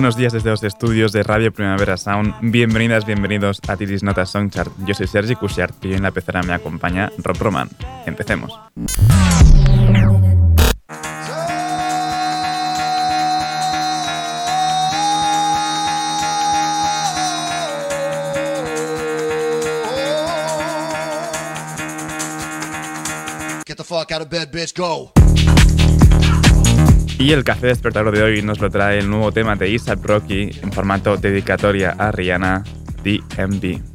Buenos días desde los estudios de Radio Primavera Sound. Bienvenidas, bienvenidos a Tiris Nota Songchart. Yo soy Sergi Cushart y hoy en la pecera me acompaña Rob Roman. Empecemos. Get the fuck out of bed, bitch, go. Y el café despertador de hoy nos lo trae el nuevo tema de Isa Rocky en formato dedicatoria a Rihanna, DMV.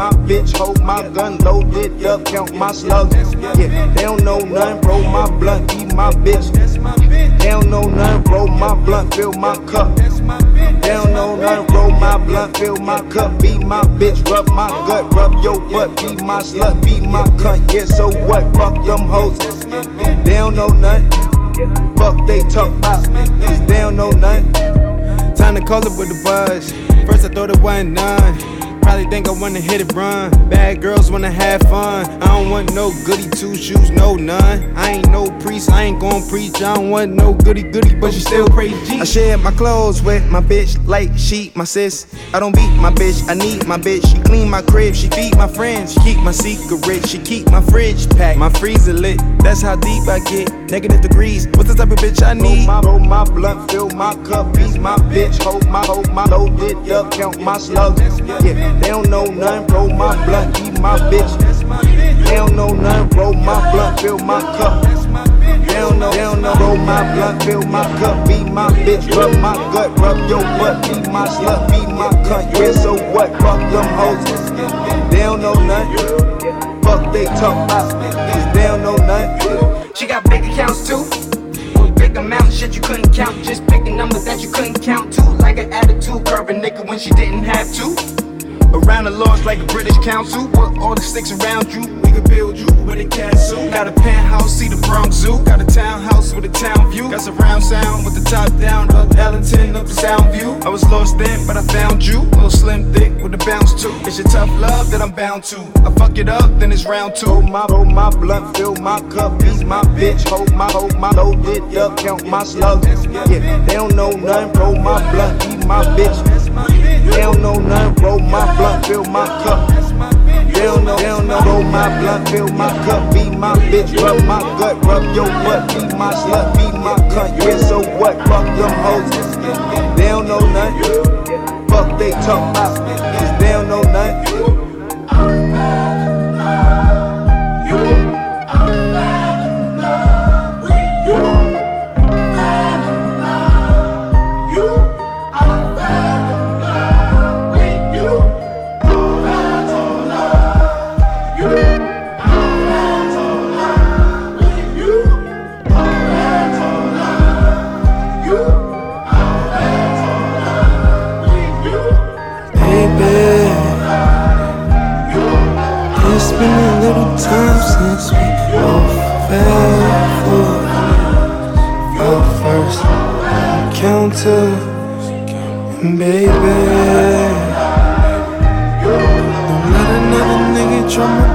My bitch, hold my gun loaded up, count my slugs. Yeah, they don't know nothing, roll my blunt, eat my bitch. They don't know nothing, roll my blunt, fill my cup. They don't know nothing, roll my blunt, fill my cup, beat my bitch, rub my gut, rub your butt, be my slut, be my cunt. Yeah, so what? Fuck them hoes. They don't know nothing. Fuck they talk about. They don't know nothing. Time to call it with the buzz. First I thought it wasn't none. Probably think I wanna hit it run. Bad girls wanna have fun. I don't want no goody two shoes, no none. I ain't no priest, I ain't gon' preach. I don't want no goody goody, but you still crazy. I share my clothes with my bitch like she my sis. I don't beat my bitch, I need my bitch. She clean my crib, she feed my friends. She keep my secret, she keep my fridge packed, my freezer lit. That's how deep I get. Negative degrees, what's the type of bitch I need? Roll my, roll my blunt, fill my cup, beat my bitch, hold my, hold my loaded up, count my slugs. Yeah. They don't know nothing, roll my blunt, eat my bitch. They don't know nothing, roll my blunt, fill my cup. They don't know, they don't know, roll my blunt, fill my cup, beat my bitch, rub my gut, rub your butt, be my slut, be my cunt. Yeah, so what? Fuck them hoes. They don't know nothing. Fuck they talk about, they don't know nothing. She got big accounts too big amount, shit you couldn't count. Just picking numbers that you couldn't count to. Like an attitude, curve a nigga when she didn't have to. Around the laws like a British council. Put all the sticks around you. We could build you with a castle. Got a penthouse, see the Bronx Zoo. Got a townhouse with a town view. Got surround sound with the top down. Up Ellington, up the sound view. I was lost then, but I found you. Little slim thick with a bounce too. It's your tough love that I'm bound to. I fuck it up, then it's round two. Hold my, hold my blunt, fill my cup, beat my bitch. Hold my, hold my loaded up, count my slugs. Yeah, they don't know nothing. Roll my blunt, eat my bitch. They don't know nothing, roll my blunt, fill my cup. They don't know, they don't know, roll my blunt, fill my cup. Be my bitch, rub my gut, rub your butt. Be my slut, be my cunt. Yeah, so what? Fuck them hoes. They don't know nothing. Fuck they talk about, count to, baby, don't let another nigga drum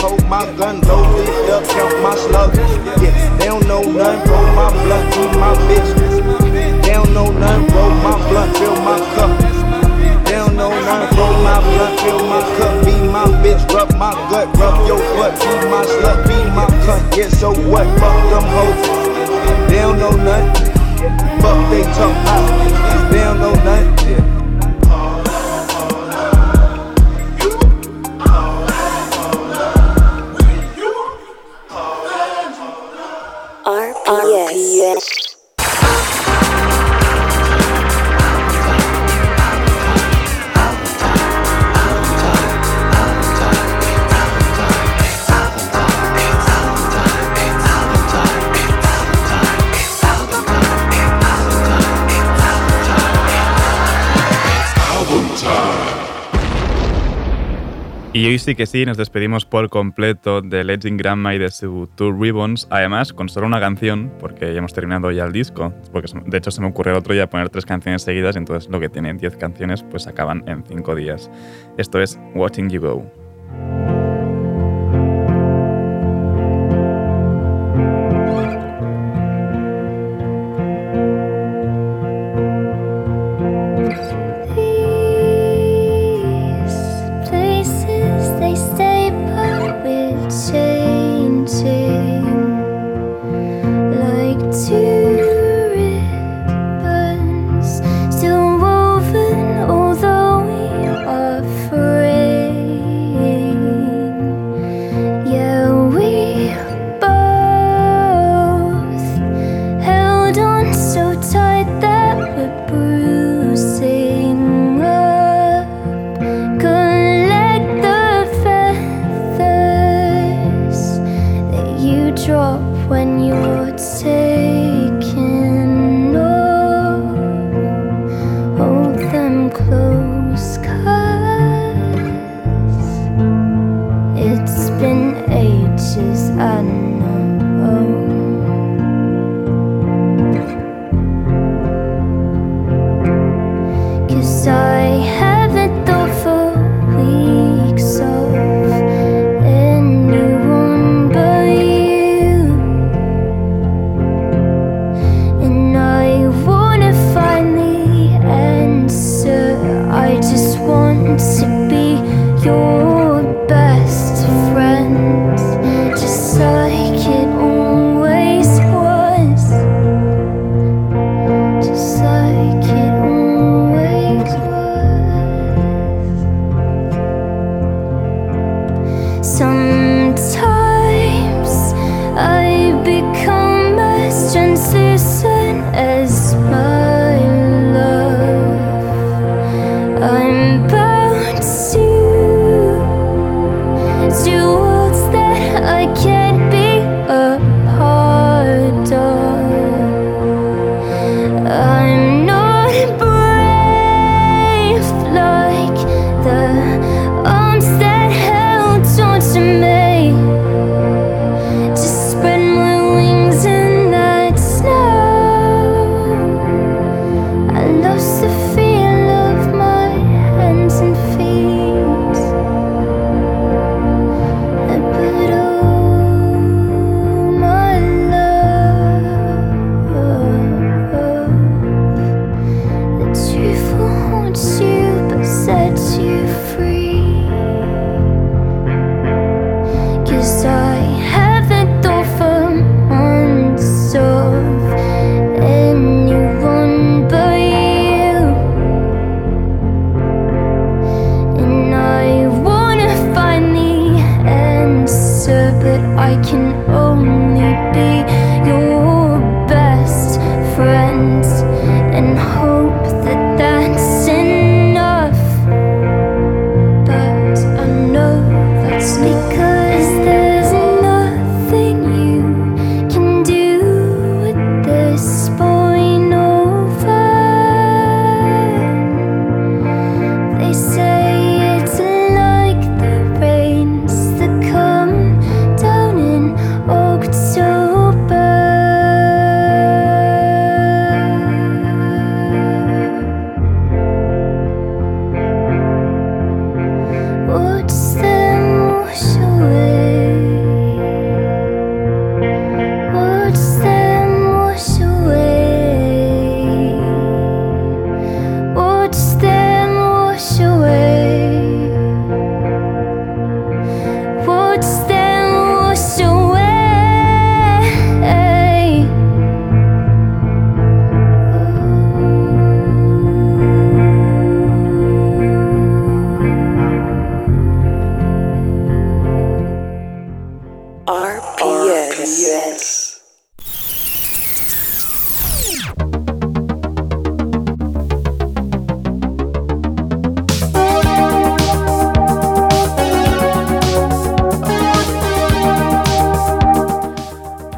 hold my gun low, lift up, count my slugs. Yeah, they don't know none, roll my blunt, eat my bitch. They don't know none, roll my blunt, fill my cup. They don't know none, roll my blunt, fill my cup. Be my bitch, rub my gut, rub your butt. Be my slut, be my cunt. Yeah, so what? Fuck them hoes. They don't know none. Fuck they talk. They don't know none. Y hoy sí que sí, nos despedimos por completo de Legend Grandma y de su Two Ribbons, además con solo una canción, porque ya hemos terminado ya el disco, porque de hecho se me ocurrió el otro día poner tres canciones seguidas, y entonces lo que tiene 10 canciones pues acaban en 5 días. Esto es Watching You Go.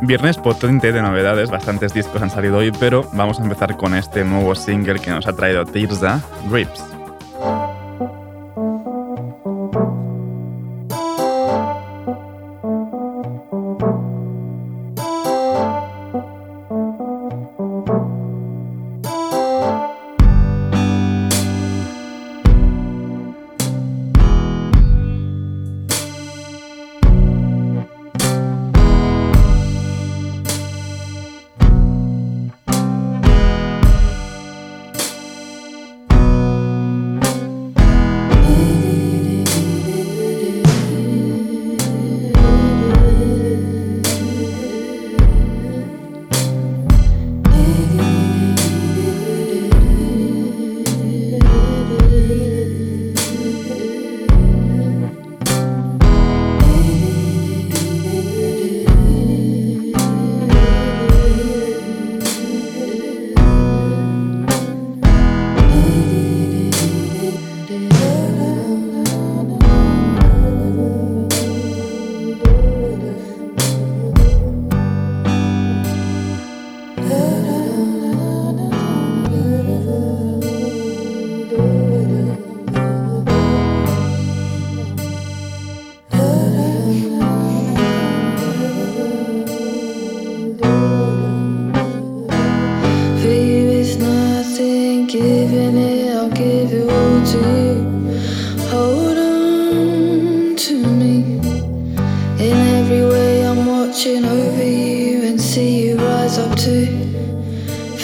Viernes potente de novedades, bastantes discos han salido hoy, pero vamos a empezar con este nuevo single que nos ha traído Tirza, Rips.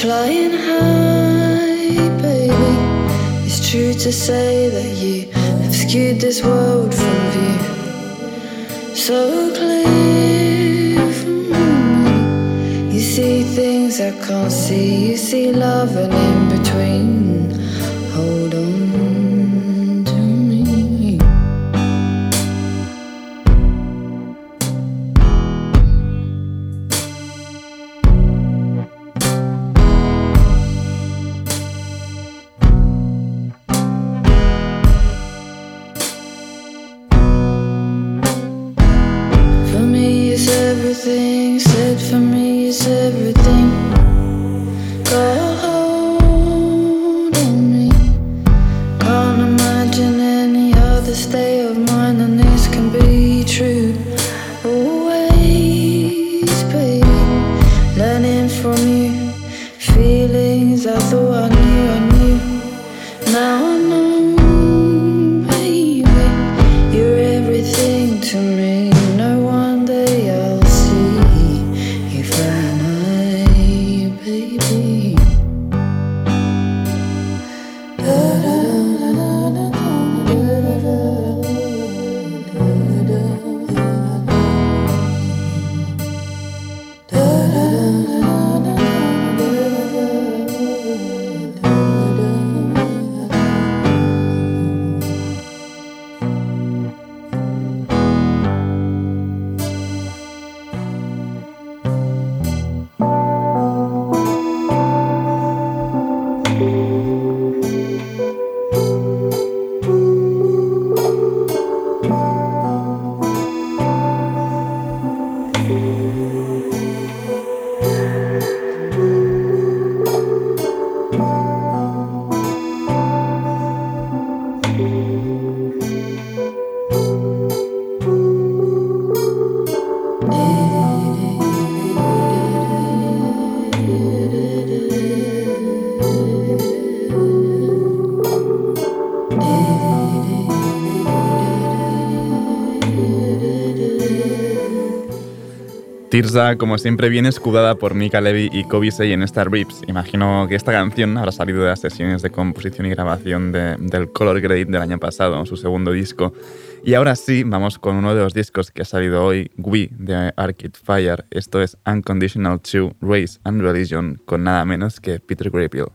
Flying high, baby. It's true to say that you have skewed this world from view. So clear from me. You see things I can't see. You see love and in between. Hold on. Tirza, como siempre, viene escudada por Mika Levy y Kobe Say en Star Rips. Imagino que esta canción habrá salido de las sesiones de composición y grabación del Color Grade del año pasado, su segundo disco. Y ahora sí, vamos con uno de los discos que ha salido hoy, We, de Arcade Fire. Esto es Unconditional 2, Race and Religion, con nada menos que Peter Gabriel.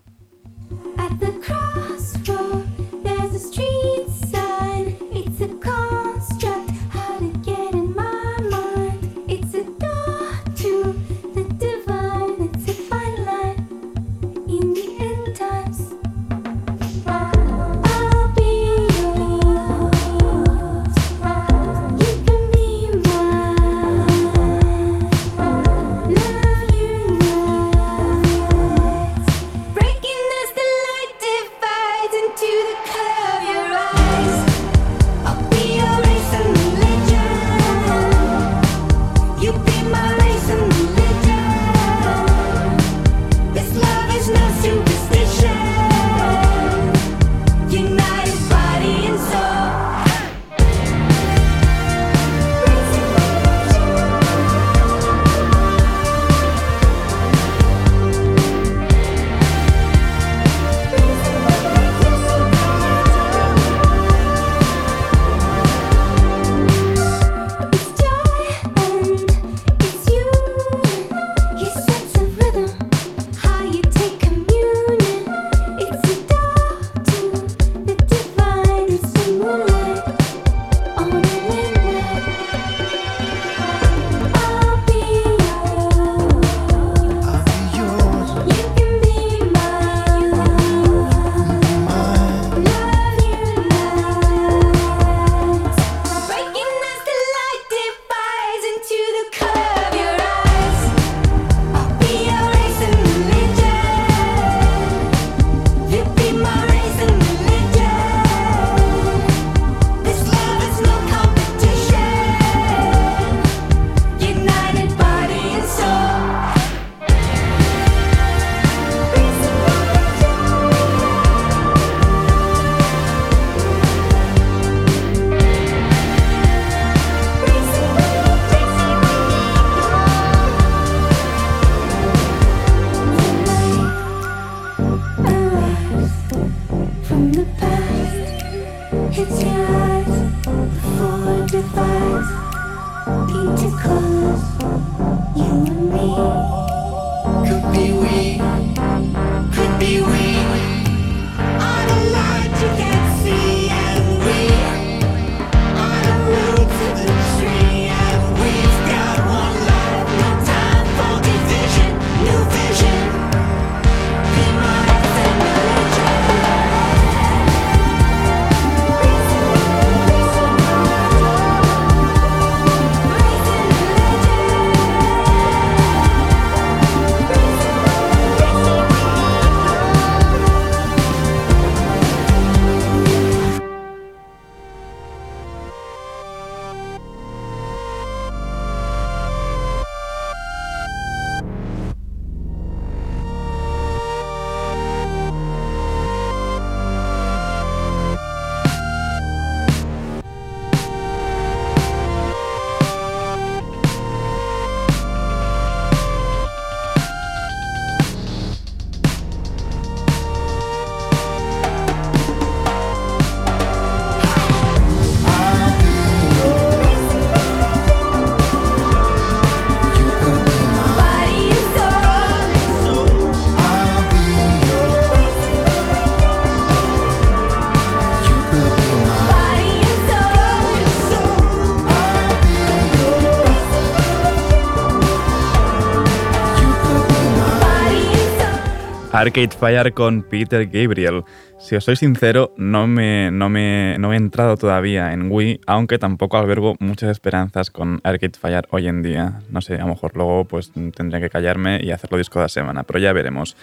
Arcade Fire con Peter Gabriel. Si os soy sincero, no me, no, me, no he entrado todavía en Wii, aunque tampoco albergo muchas esperanzas con Arcade Fire hoy en día. No sé, a lo mejor luego pues tendría que callarme y hacerlo disco de la semana, pero ya veremos.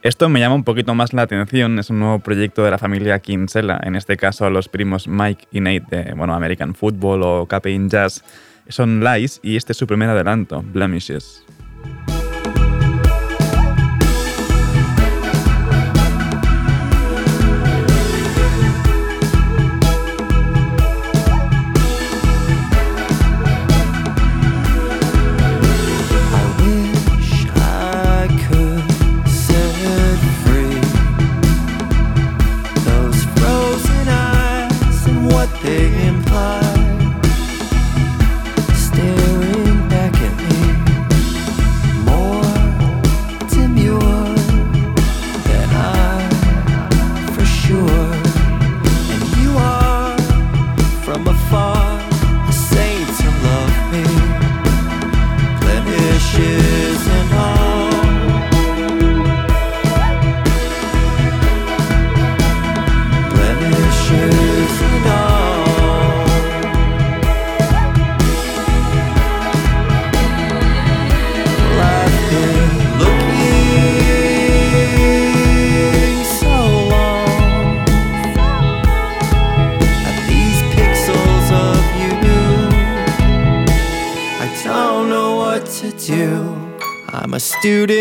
Esto me llama un poquito más la atención, es un nuevo proyecto de la familia Kinsella, en este caso los primos Mike y Nate de bueno, American Football o Cape Jazz. Son Lies y este es su primer adelanto, Blemishes. dude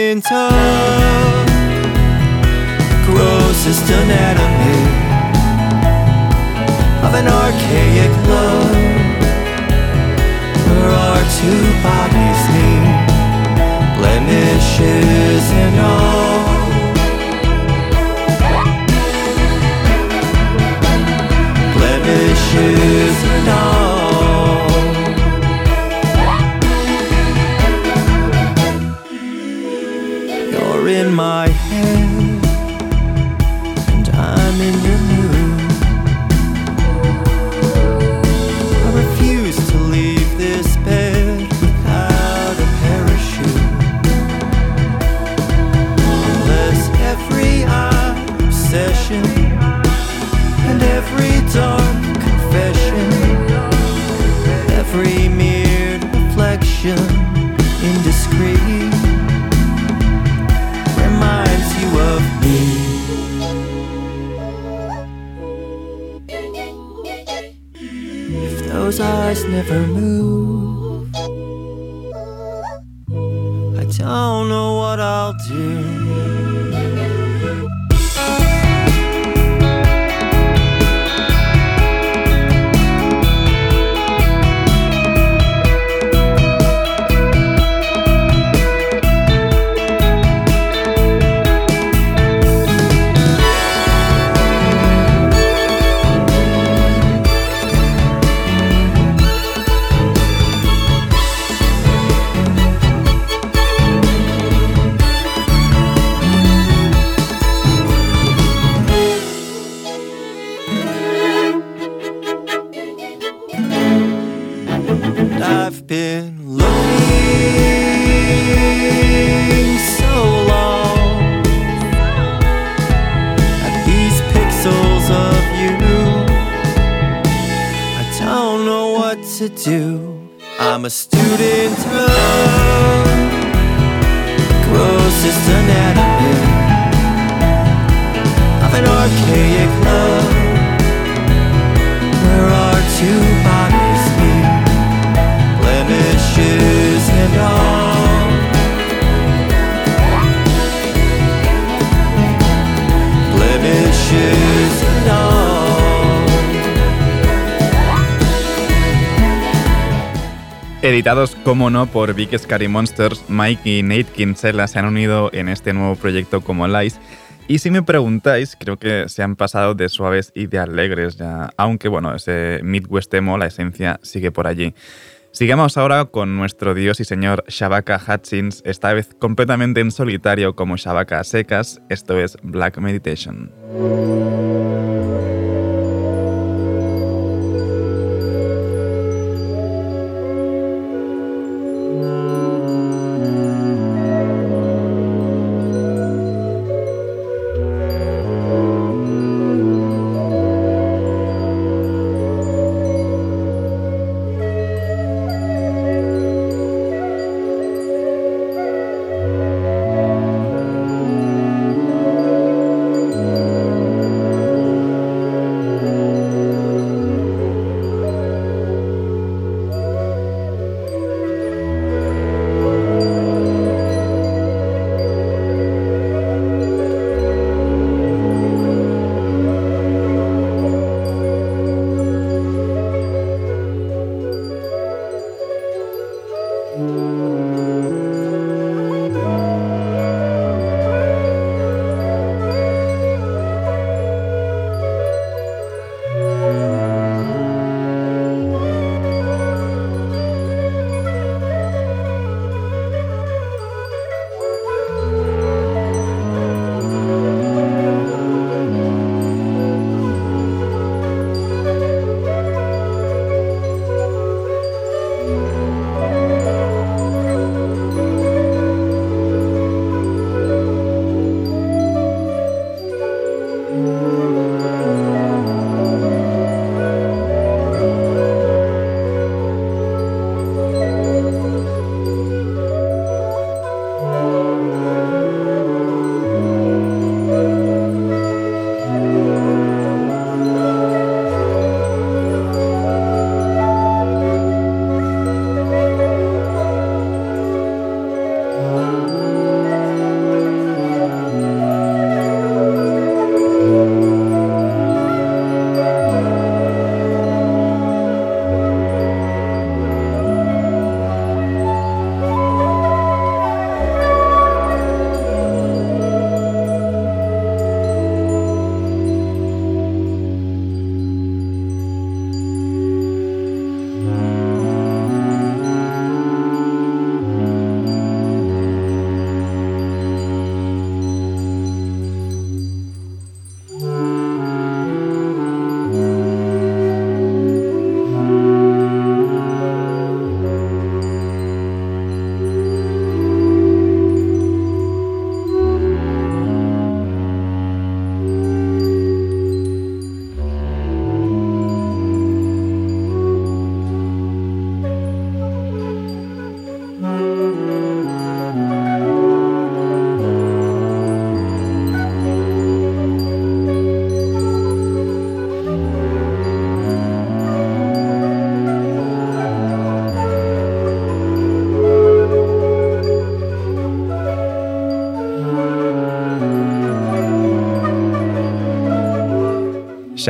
Editados, como no, por Big Scary Monsters, Mike y Nate Kinsella se han unido en este nuevo proyecto como Lies. Y si me preguntáis, creo que se han pasado de suaves y de alegres ya, aunque bueno, ese Midwest emo, la esencia sigue por allí. Sigamos ahora con nuestro dios y señor Shabaka Hutchins, esta vez completamente en solitario como Shabaka a secas, esto es Black Meditation.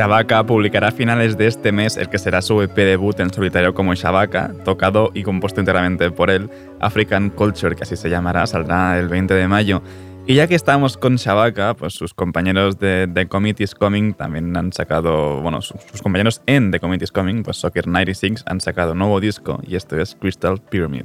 Shabaka publicará a finales de este mes el que será su EP debut en solitario como Shabaka, tocado y compuesto enteramente por él. African Culture, que así se llamará, saldrá el 20 de mayo. Y ya que estamos con Shabaka, pues sus compañeros de The Committee's Coming también han sacado, bueno, sus, sus compañeros en The Committee's Coming, pues Soccer 96, han sacado nuevo disco y esto es Crystal Pyramid.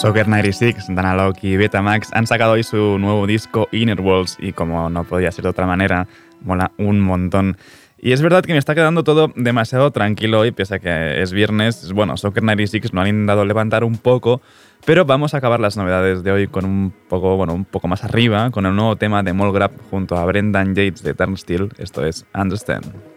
Soccer 96, Danalog y Betamax han sacado hoy su nuevo disco Inner Worlds y como no podía ser de otra manera, mola un montón. Y es verdad que me está quedando todo demasiado tranquilo hoy, pese a que es viernes. Bueno, Soccer 96 no han intentado levantar un poco, pero vamos a acabar las novedades de hoy con un poco, bueno, un poco más arriba, con el nuevo tema de Molgrab junto a Brendan Yates de Turnstile. Esto es Understand.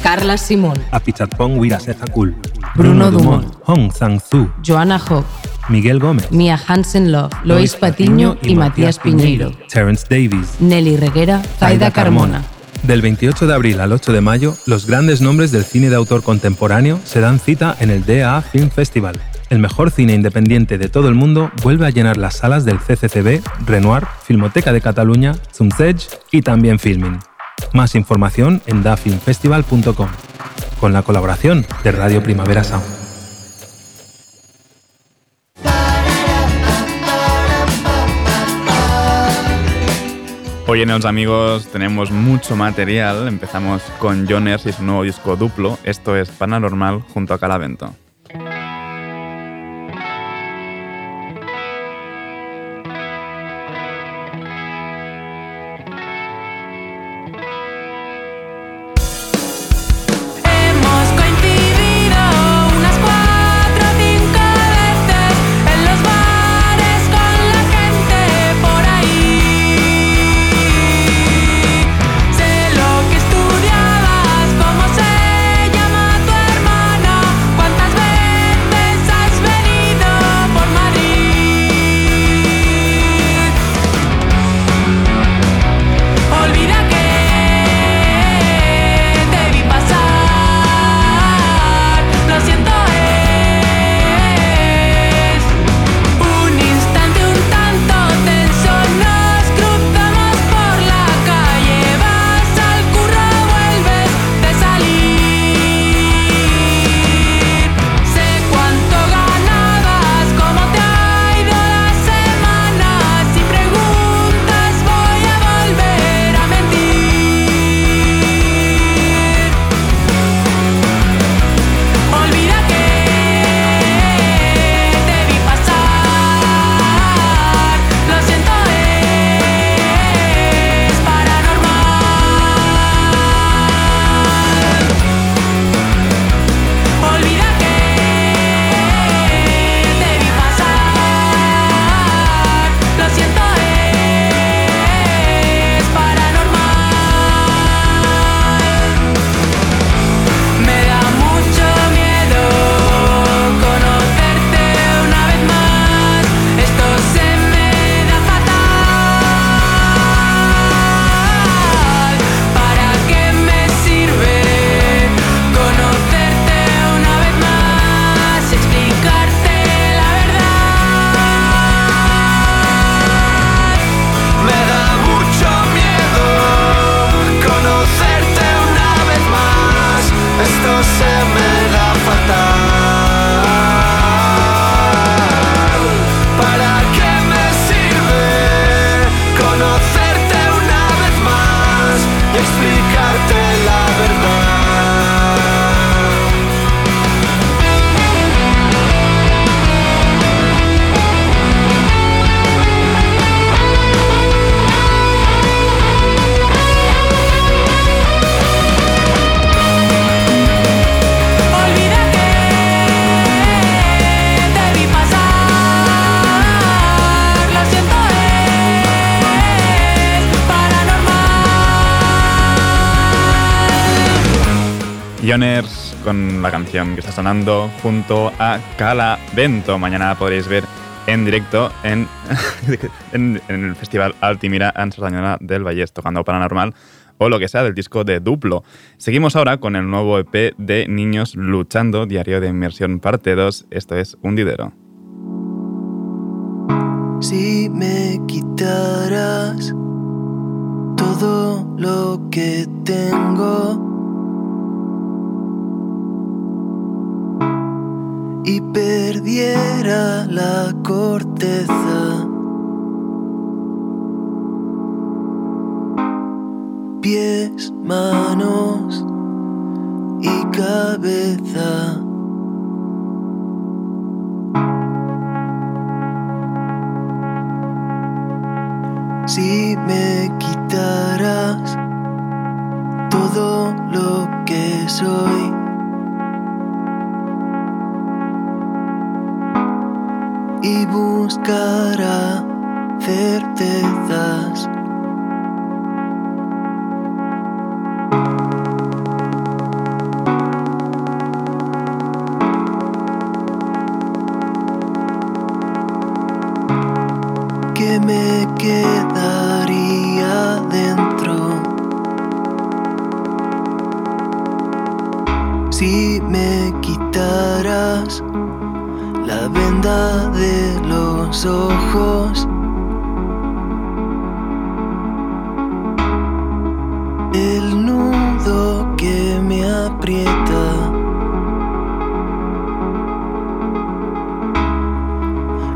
Carla Simón, Apichatpong Wirasezakul, Bruno Dumont, Hong Sang-Su, Joana Hock, Miguel Gómez, Mia Hansen Love, Lois Patiño y Matías Piñeiro, Terence Davies, Nelly Reguera, Zaida Carmona. Del 28 de abril al 8 de mayo, los grandes nombres del cine de autor contemporáneo se dan cita en el DA Film Festival. El mejor cine independiente de todo el mundo vuelve a llenar las salas del CCCB, Renoir, Filmoteca de Cataluña, Zumzeg y también Filmin. Más información en dafilmfestival.com, con la colaboración de Radio Primavera Sound. Hoy en Els Amigos tenemos mucho material. Empezamos con Joners y su nuevo disco duplo. Esto es Paranormal junto a Calavento. Con la canción que está sonando junto a Cala Vento. Mañana podréis ver en directo en, en, el Festival Altimira en Sardañola del Vallès, tocando Paranormal o lo que sea del disco de Duplo. Seguimos ahora con el nuevo EP de Niños Luchando, Diario de Inmersión parte 2. Esto es Hundidero. Si me quitaras todo lo que tengo y perdiera la corteza, pies, manos y cabeza. Si me quitaras todo lo que soy y buscara certezas. que me quedaría dentro si me quitaras la venda ojos el nudo que me aprieta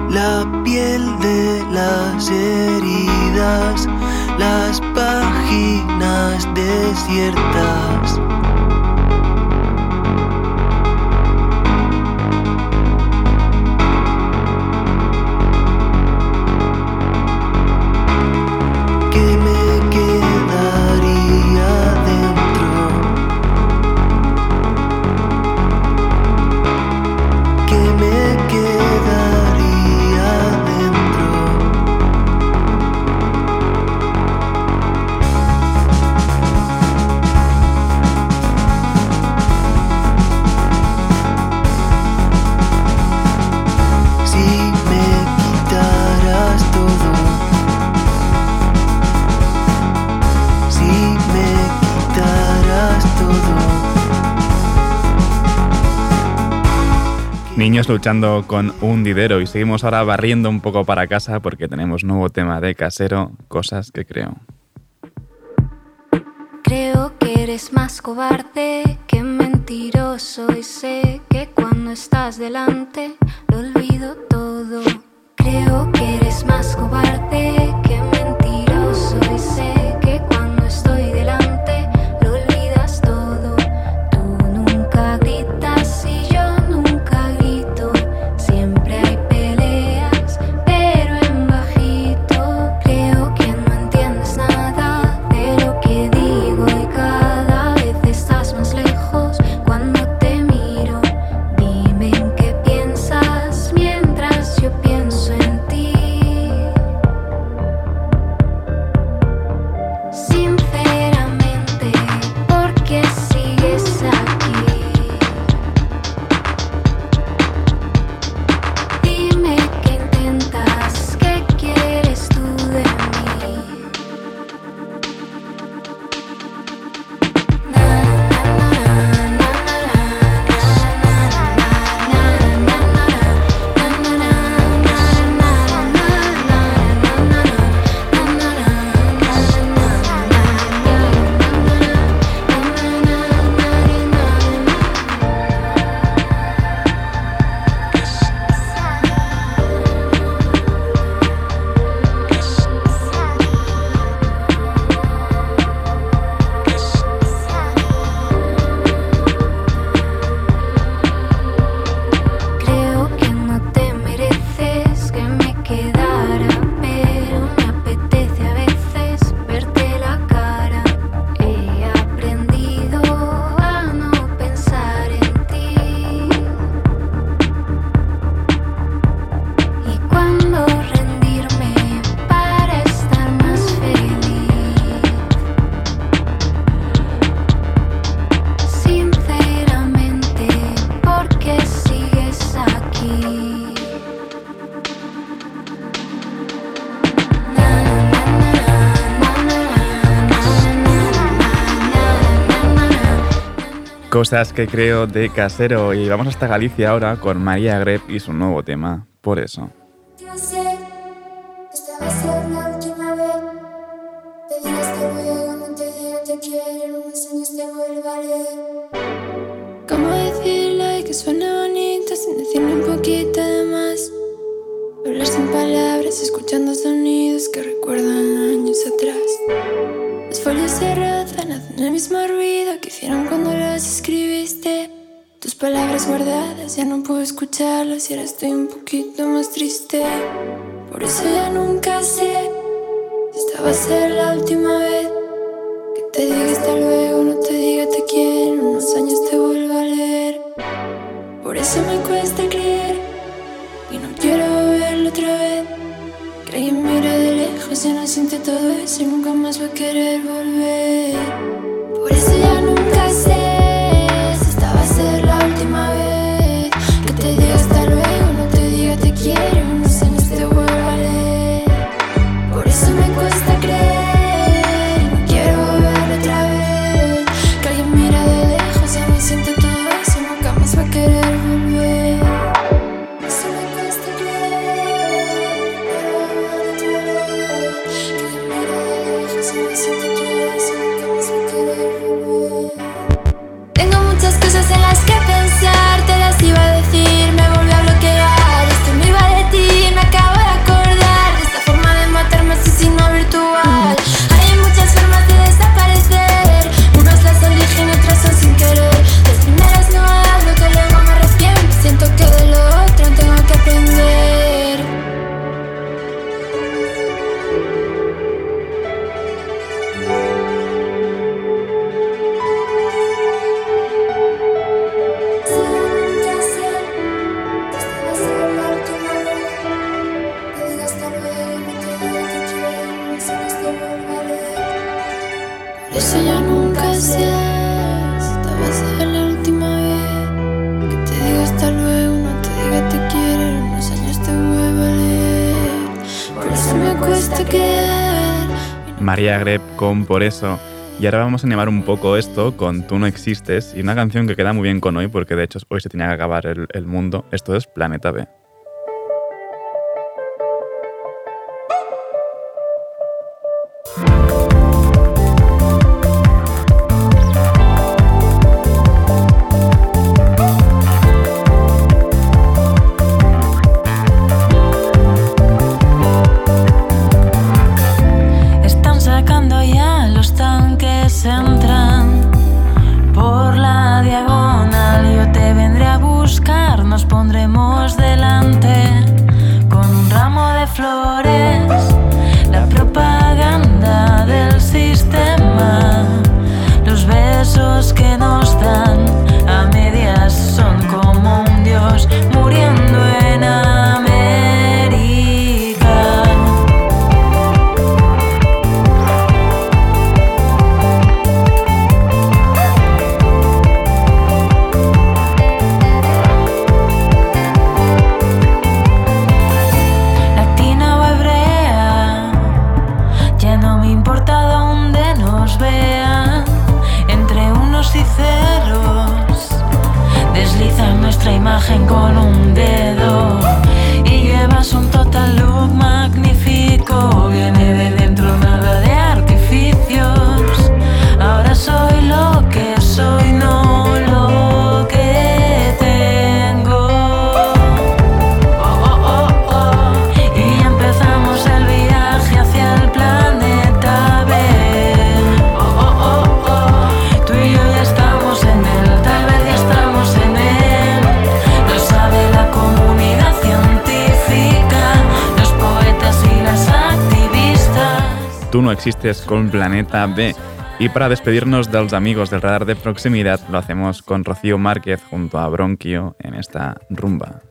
la piel de las heridas, las páginas desiertas. Niños luchando con un didero y seguimos ahora barriendo un poco para casa porque tenemos nuevo tema de casero, cosas que creo. Creo que eres más cobarde que mentiroso y sé que cuando estás delante lo olvido todo. Creo que eres más cobarde Cosas que creo de casero y vamos hasta Galicia ahora con María Greb y su nuevo tema, por eso. Ya sé, esta va a ser la última vez. Te digo hasta luego, no te digo te quiero, en unos años te vuelvo a leer. ¿Cómo decirlo y que suena bonito sin decirle un poquito de más? Hablar sin palabras, escuchando sonidos que recuerdan años atrás. Los folios se rozan, el mismo ruido que hicieron cuando los escribiste. Tus palabras guardadas, ya no puedo escucharlas y ahora estoy un poquito más triste. Por eso ya nunca sé si esta va a ser la última vez. Que te diga hasta luego, no te diga te quiero, unos años te vuelvo a leer. Por eso me cuesta creer y no quiero verlo otra vez. Que alguien mira de lejos y no siente todo eso y nunca más va a querer volver. Greb con Por eso. Y ahora vamos a animar un poco esto con Tú no existes y una canción que queda muy bien con hoy porque de hecho hoy se tenía que acabar el mundo. Esto es Planeta B. existes con Planeta B. Y para despedirnos de los amigos del radar de proximidad, lo hacemos con Rocío Márquez junto a Bronquio en esta rumba.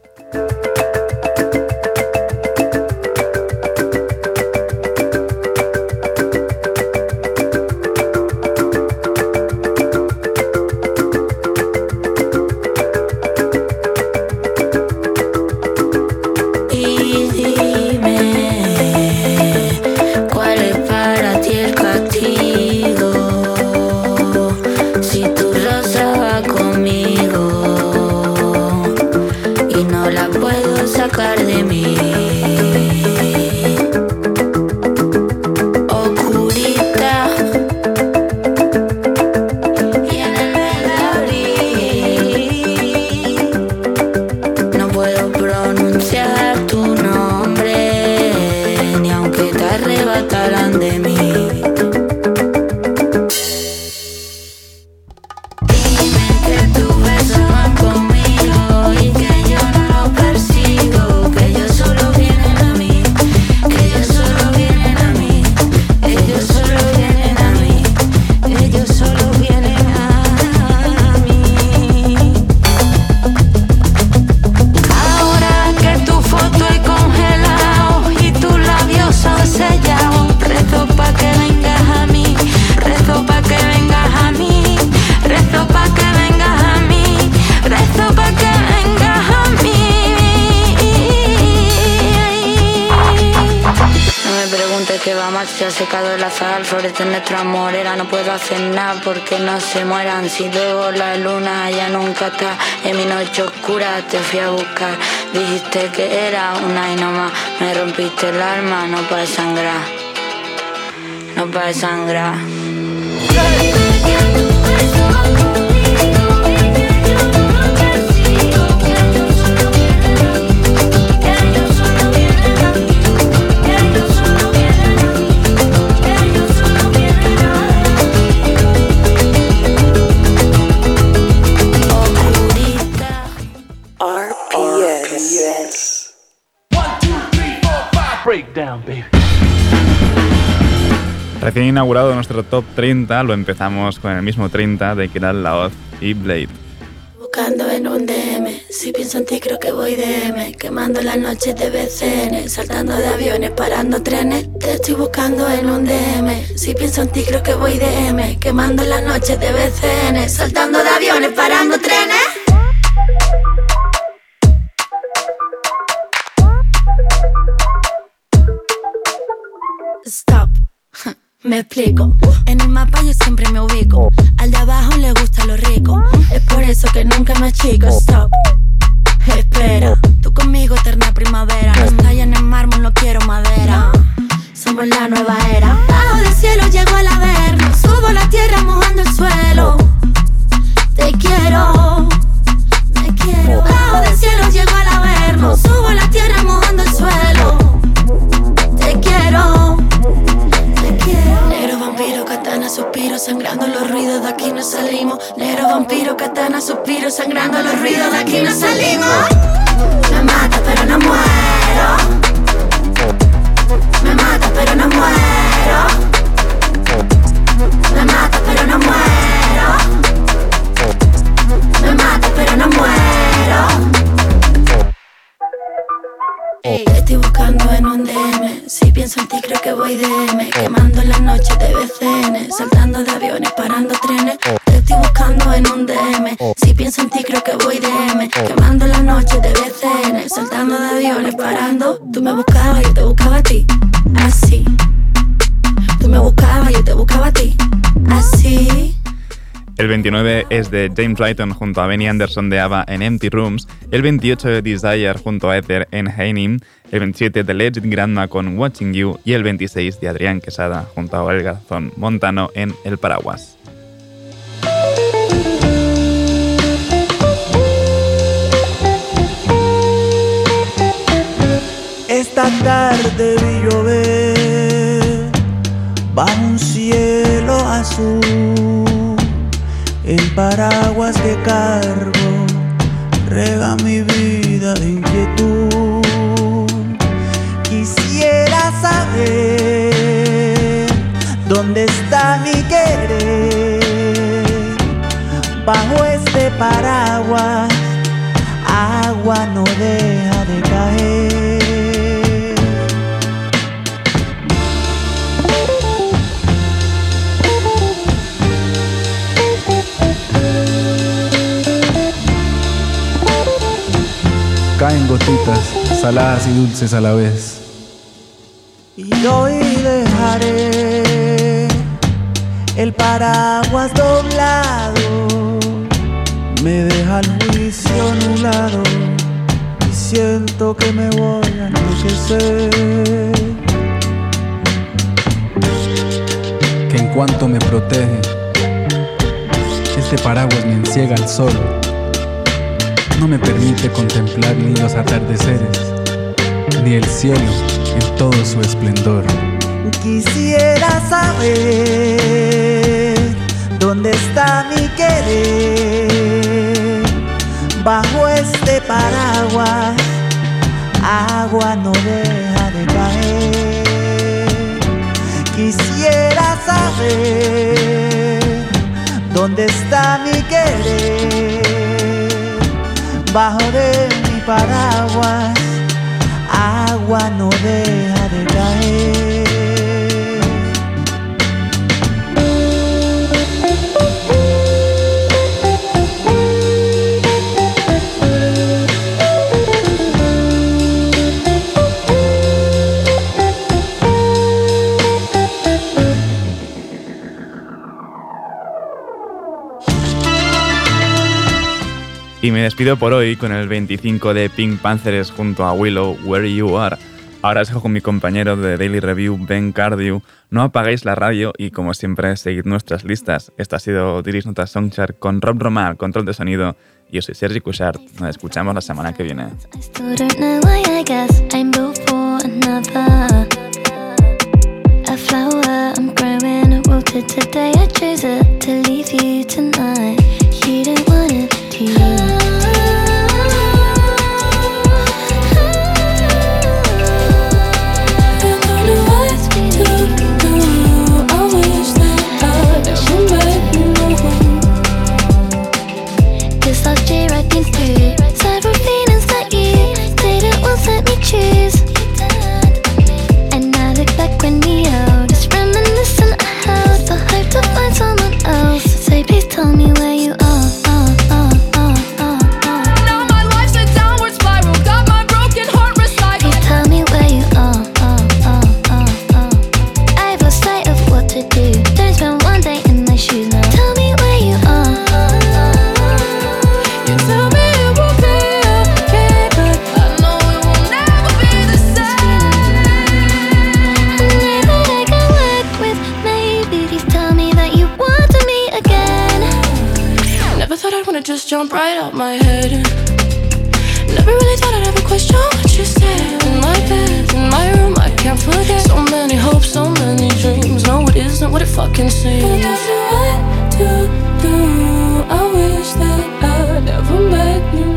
El azar, florece nuestra morera. No puedo hacer nada porque no se mueran. Si luego la luna ya nunca está en mi noche oscura, te fui a buscar. Dijiste que era una y no más. Me rompiste el alma, no para sangrar. No para sangrar. Baby. Recién inaugurado nuestro top 30, lo empezamos con el mismo 30 de Kiral Laoz y Blade. Buscando en un DM, si pienso en ti creo que voy DM Quemando las noches de BCN, saltando de aviones, parando trenes Te estoy buscando en un DM, si pienso en ti creo que voy DM Quemando las noches de BCN, saltando de aviones, parando trenes Stop. Me explico. En el mapa yo siempre me ubico. Al de abajo le gusta lo rico. Es por eso que nunca me achico. Stop. Espera. Tú conmigo eterna primavera. No estalla en el mármol, no quiero madera. Somos la nueva era. Bajo del cielo llego al averno. Subo la tierra mojando el suelo. Te quiero. Me quiero. Bajo del cielo llego al averno. Subo la tierra mojando suspiro, sangrando los ruidos, de aquí no salimos. Negro vampiro, katana, suspiro, sangrando los ruidos, de aquí no salimos. Me mata, pero no muero. Me mata, pero no muero. Me mata, pero no muero. Me mata, pero no muero. Te estoy buscando en un DM. Pienso en ti, creo que voy DM. Quemando las noches de BCN. Saltando de aviones, parando trenes. Te estoy buscando en un DM. Si pienso en ti, creo que voy DM. Quemando las noches de BCN. Saltando de aviones, parando. Tú me buscabas, yo te buscaba a ti. Así. Tú me buscabas, yo te buscaba a ti. Así. El 29 es de James Lighton junto a Benny Anderson de ABBA en Empty Rooms, el 28 de Desire junto a Ether en Heinim, el 27 de Legend Grandma con Watching You y el 26 de Adrián Quesada junto a Olga Garzón Montano en El Paraguas. Esta tarde vi llover bajo un cielo azul. El paraguas que cargo rega mi vida de inquietud. Dónde está mi querer. Bajo este paraguas, agua no deja de caer. Caen gotitas, saladas y dulces a la vez. Y hoy paraguas doblado. Me deja el juicio anulado y siento que me voy a enloquecer. Que en cuanto me protege, este paraguas me enciega al sol. No me permite contemplar ni los atardeceres, ni el cielo en todo su esplendor. Quisiera saber dónde está mi querer. Bajo este paraguas, agua no deja de caer. Quisiera saber dónde está mi querer. Bajo de mi paraguas, agua no deja de caer. Y me despido por hoy con el 25 de Pink Panthers junto a Willow, Where You Are. Ahora os dejo con mi compañero de Daily Review, Ben Cardew. No apaguéis la radio y, como siempre, seguid nuestras listas. Esta ha sido Diris Notas Songchart con Rob Romar, control de sonido. Y yo soy Sergi Cushart. Nos escuchamos la semana que viene. Today. I chose it to leave you tonight. You don't want it, You. jump right out my head. Never really thought I'd ever question what you said. In my bed, in my room, I can't forget. So many hopes, so many dreams. No, it isn't what it fucking seems. But what to do. I wish that I never met you.